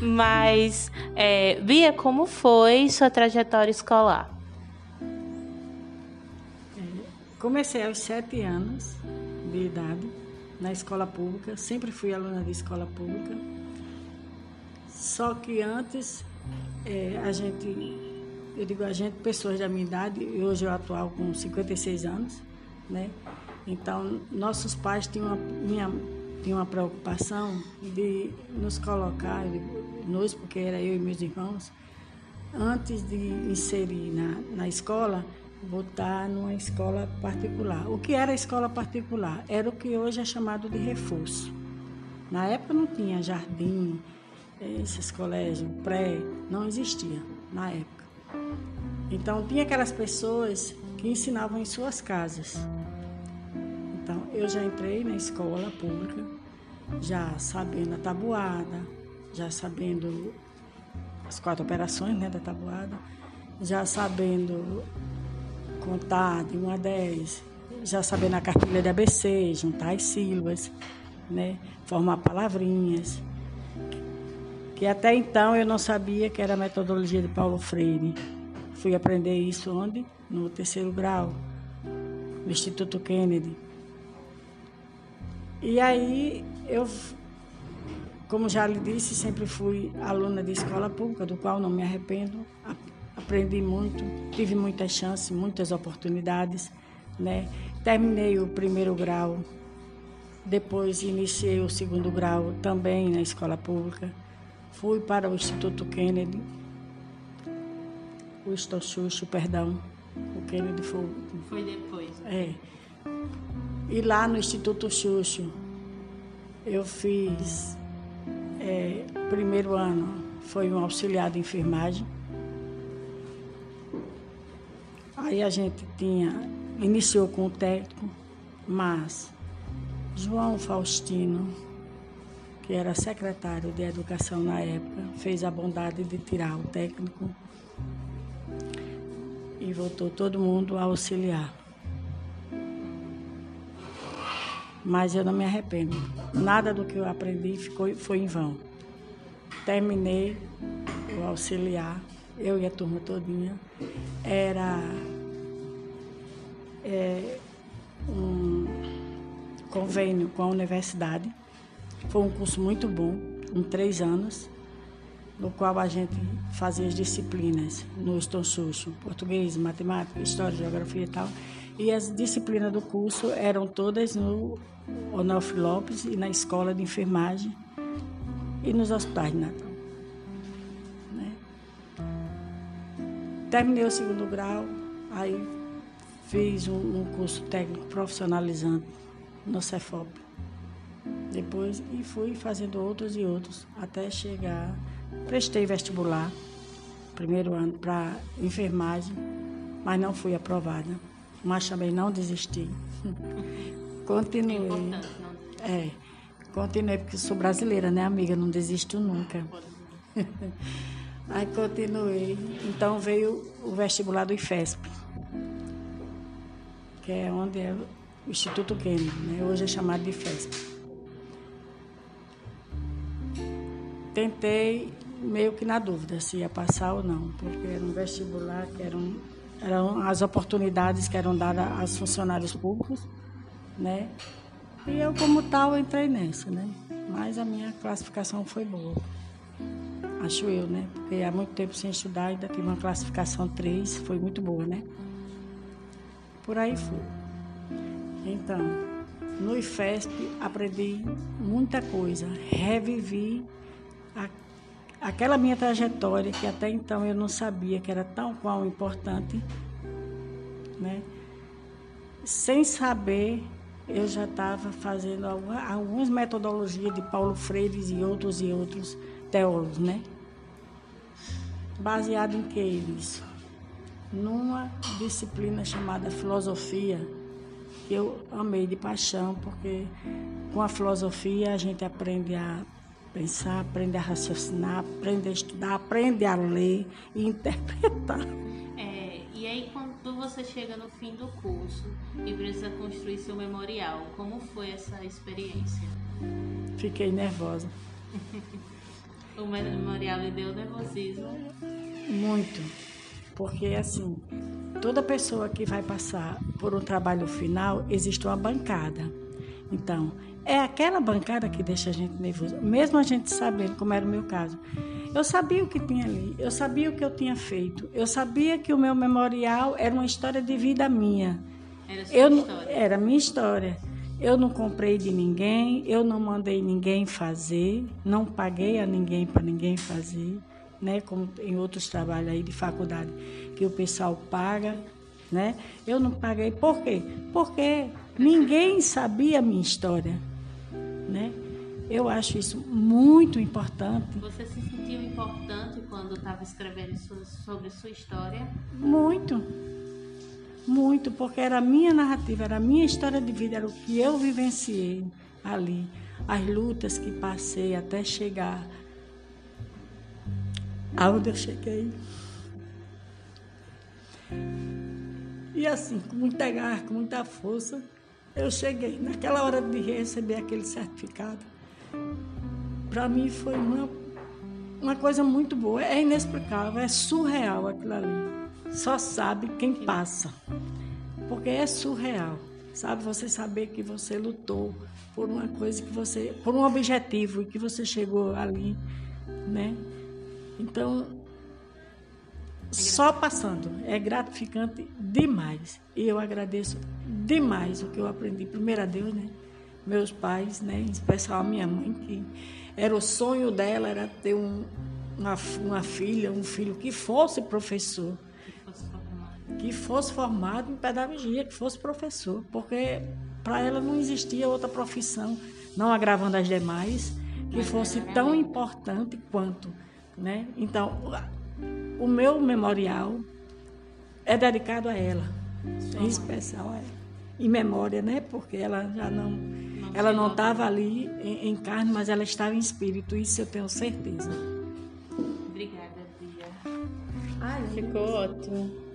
Mas, é, Bia, como foi sua trajetória escolar? Comecei aos sete anos de idade na escola pública, sempre fui aluna de escola pública. Só que antes é, a gente, eu digo a gente, pessoas da minha idade, e hoje eu atual com 56 anos, né? Então nossos pais tinham uma, minha, tinham uma preocupação de nos colocar, de, nós, porque era eu e meus irmãos, antes de inserir na, na escola, botar numa escola particular. O que era escola particular? Era o que hoje é chamado de reforço. Na época não tinha jardim, esses colégios pré, não existia na época. Então tinha aquelas pessoas que ensinavam em suas casas. Eu já entrei na escola pública, já sabendo a tabuada, já sabendo as quatro operações né, da tabuada, já sabendo contar de 1 a 10, já sabendo a cartilha de ABC, juntar as sílabas, né? formar palavrinhas. Que até então eu não sabia que era a metodologia de Paulo Freire. Fui aprender isso onde? No terceiro grau, no Instituto Kennedy. E aí eu, como já lhe disse, sempre fui aluna de escola pública, do qual não me arrependo aprendi muito, tive muitas chances, muitas oportunidades, né? Terminei o primeiro grau, depois iniciei o segundo grau também na escola pública. Fui para o Instituto Kennedy, o Estochucho, perdão. O Kennedy foi. Foi depois. É. E lá no Instituto Xuxo, eu fiz. É, primeiro ano foi um auxiliar de enfermagem. Aí a gente tinha, iniciou com o técnico, mas João Faustino, que era secretário de Educação na época, fez a bondade de tirar o técnico e voltou todo mundo a auxiliar. Mas eu não me arrependo. Nada do que eu aprendi ficou, foi em vão. Terminei o auxiliar, eu e a turma todinha. Era é, um convênio com a universidade. Foi um curso muito bom, em três anos, no qual a gente fazia as disciplinas no Estonchucho, português, matemática, história, geografia e tal. E as disciplinas do curso eram todas no Onofre Lopes e na escola de enfermagem e nos hospitais de Natal. Né? Terminei o segundo grau, aí Fiz um, um curso técnico profissionalizante no Cefop. Depois e fui fazendo outros e outros até chegar. Prestei vestibular, primeiro ano, para enfermagem, mas não fui aprovada. Mas também não desisti. continuei. É, é, continuei, porque sou brasileira, né, amiga? Não desisto nunca. Aí continuei. Então veio o vestibular do IFESP que é onde é o Instituto Kennedy, né? hoje é chamado de FESP. Tentei meio que na dúvida se ia passar ou não, porque era um vestibular que eram, eram as oportunidades que eram dadas aos funcionários públicos, né? E eu, como tal, entrei nessa, né? Mas a minha classificação foi boa. Acho eu, né? Porque há muito tempo sem estudar, ainda tive uma classificação 3, foi muito boa, né? Por aí foi. Então, no IFESP aprendi muita coisa, revivi a, aquela minha trajetória que até então eu não sabia que era tão qual importante, né? Sem saber, eu já estava fazendo algumas metodologias de Paulo Freire e outros e outros teólogos, né? Baseado em que isso? numa disciplina chamada filosofia, que eu amei de paixão, porque com a filosofia a gente aprende a pensar, aprende a raciocinar, aprende a estudar, aprende a ler e interpretar. É, e aí quando você chega no fim do curso e precisa construir seu memorial, como foi essa experiência? Fiquei nervosa. O memorial lhe deu nervosismo? Muito. Porque, assim, toda pessoa que vai passar por um trabalho final, existe uma bancada. Então, é aquela bancada que deixa a gente nervoso, mesmo a gente sabendo, como era o meu caso. Eu sabia o que tinha ali, eu sabia o que eu tinha feito, eu sabia que o meu memorial era uma história de vida minha. Era sua Eu, história. era minha história. Eu não comprei de ninguém, eu não mandei ninguém fazer, não paguei a ninguém para ninguém fazer, né? Como em outros trabalhos aí de faculdade que o pessoal paga, né? Eu não paguei. Por quê? Porque ninguém sabia a minha história, né? Eu acho isso muito importante, Você se sentiu importante quando estava escrevendo sobre sua história? muito. Muito, porque era a minha narrativa, era a minha história de vida, era o que eu vivenciei ali, as lutas que passei até chegar aonde eu cheguei. E assim, com muita garra, com muita força, eu cheguei. Naquela hora de receber aquele certificado, para mim foi uma, uma coisa muito boa. É inexplicável, é surreal aquilo ali. Só sabe quem passa. Porque é surreal. Sabe, você saber que você lutou por uma coisa que você. por um objetivo e que você chegou ali, né? Então, só passando. É gratificante demais. E eu agradeço demais o que eu aprendi. Primeiro a Deus, né? Meus pais, né? Em especial a minha mãe, que era o sonho dela, era ter um, uma, uma filha, um filho que fosse professor Que fosse formado. que fosse formado em pedagogia, que fosse professor, porque para ela não existia outra profissão, não agravando as demais, que Mas fosse tão importante quanto, né? Então, o meu memorial é dedicado a ela, em especial a ela. Em memória, né? Porque ela já não, ela não estava ali em, em carne, mas ela estava em espírito, isso eu tenho certeza. Obrigada, Bia. Ai, Ficou ótimo.